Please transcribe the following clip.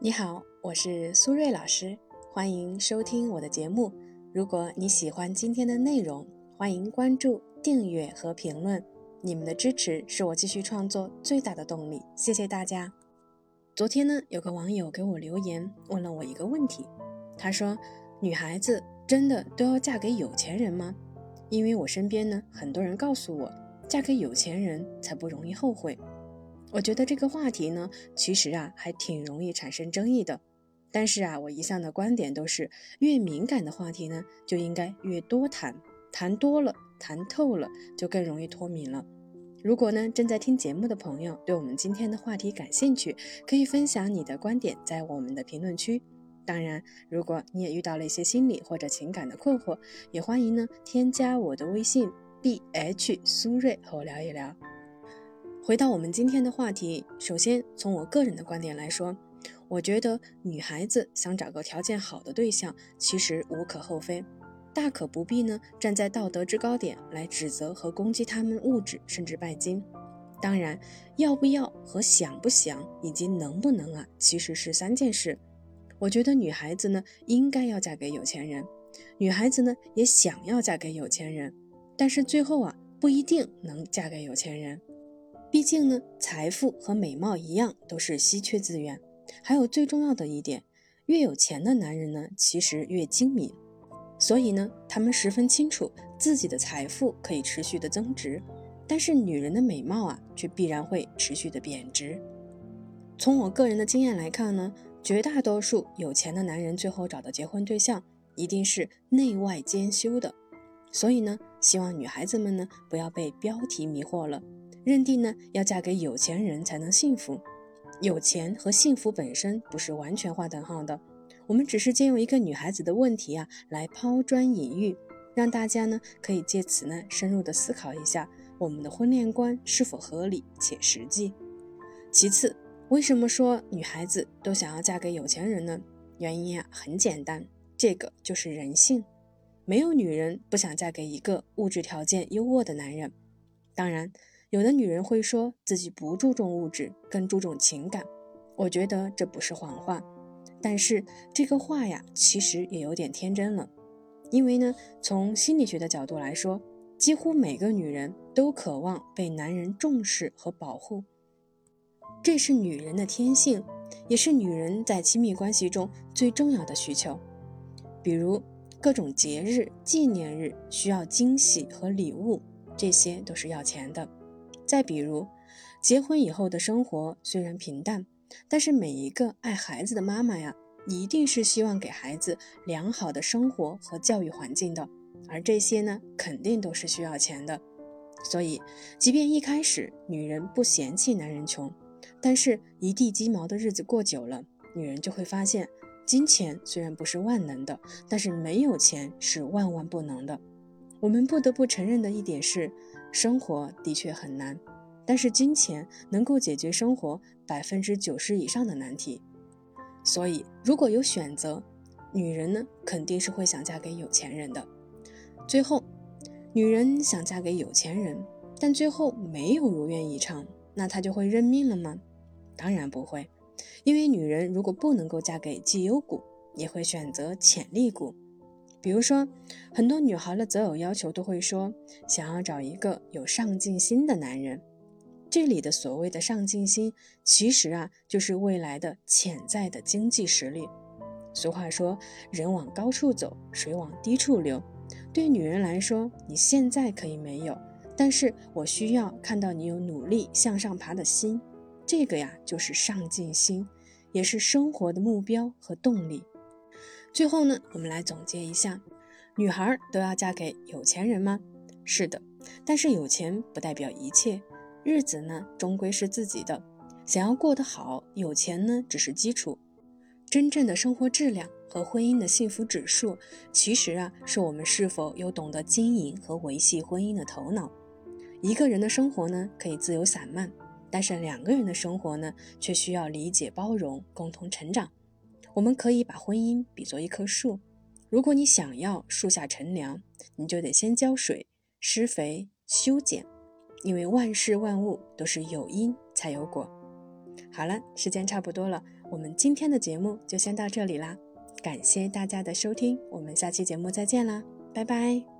你好，我是苏瑞老师，欢迎收听我的节目。如果你喜欢今天的内容，欢迎关注、订阅和评论。你们的支持是我继续创作最大的动力，谢谢大家。昨天呢，有个网友给我留言，问了我一个问题。他说：“女孩子真的都要嫁给有钱人吗？”因为我身边呢，很多人告诉我，嫁给有钱人才不容易后悔。我觉得这个话题呢，其实啊还挺容易产生争议的。但是啊，我一向的观点都是，越敏感的话题呢，就应该越多谈，谈多了，谈透了，就更容易脱敏了。如果呢正在听节目的朋友对我们今天的话题感兴趣，可以分享你的观点在我们的评论区。当然，如果你也遇到了一些心理或者情感的困惑，也欢迎呢添加我的微信 b h 苏瑞和我聊一聊。回到我们今天的话题，首先从我个人的观点来说，我觉得女孩子想找个条件好的对象，其实无可厚非，大可不必呢站在道德制高点来指责和攻击他们物质甚至拜金。当然，要不要和想不想以及能不能啊，其实是三件事。我觉得女孩子呢应该要嫁给有钱人，女孩子呢也想要嫁给有钱人，但是最后啊不一定能嫁给有钱人。毕竟呢，财富和美貌一样都是稀缺资源。还有最重要的一点，越有钱的男人呢，其实越精明。所以呢，他们十分清楚自己的财富可以持续的增值，但是女人的美貌啊，却必然会持续的贬值。从我个人的经验来看呢，绝大多数有钱的男人最后找的结婚对象，一定是内外兼修的。所以呢，希望女孩子们呢，不要被标题迷惑了。认定呢，要嫁给有钱人才能幸福，有钱和幸福本身不是完全划等号的。我们只是借用一个女孩子的问题啊，来抛砖引玉，让大家呢可以借此呢深入的思考一下我们的婚恋观是否合理且实际。其次，为什么说女孩子都想要嫁给有钱人呢？原因啊很简单，这个就是人性，没有女人不想嫁给一个物质条件优渥的男人。当然。有的女人会说自己不注重物质，更注重情感。我觉得这不是谎话，但是这个话呀，其实也有点天真了。因为呢，从心理学的角度来说，几乎每个女人都渴望被男人重视和保护，这是女人的天性，也是女人在亲密关系中最重要的需求。比如各种节日、纪念日需要惊喜和礼物，这些都是要钱的。再比如，结婚以后的生活虽然平淡，但是每一个爱孩子的妈妈呀，一定是希望给孩子良好的生活和教育环境的，而这些呢，肯定都是需要钱的。所以，即便一开始女人不嫌弃男人穷，但是一地鸡毛的日子过久了，女人就会发现，金钱虽然不是万能的，但是没有钱是万万不能的。我们不得不承认的一点是。生活的确很难，但是金钱能够解决生活百分之九十以上的难题。所以，如果有选择，女人呢肯定是会想嫁给有钱人的。最后，女人想嫁给有钱人，但最后没有如愿以偿，那她就会认命了吗？当然不会，因为女人如果不能够嫁给绩优股，也会选择潜力股。比如说，很多女孩的择偶要求都会说，想要找一个有上进心的男人。这里的所谓的上进心，其实啊，就是未来的潜在的经济实力。俗话说，人往高处走，水往低处流。对女人来说，你现在可以没有，但是我需要看到你有努力向上爬的心。这个呀，就是上进心，也是生活的目标和动力。最后呢，我们来总结一下：女孩都要嫁给有钱人吗？是的，但是有钱不代表一切，日子呢终归是自己的。想要过得好，有钱呢只是基础，真正的生活质量和婚姻的幸福指数，其实啊是我们是否有懂得经营和维系婚姻的头脑。一个人的生活呢可以自由散漫，但是两个人的生活呢却需要理解包容，共同成长。我们可以把婚姻比作一棵树，如果你想要树下乘凉，你就得先浇水、施肥、修剪，因为万事万物都是有因才有果。好了，时间差不多了，我们今天的节目就先到这里啦，感谢大家的收听，我们下期节目再见啦，拜拜。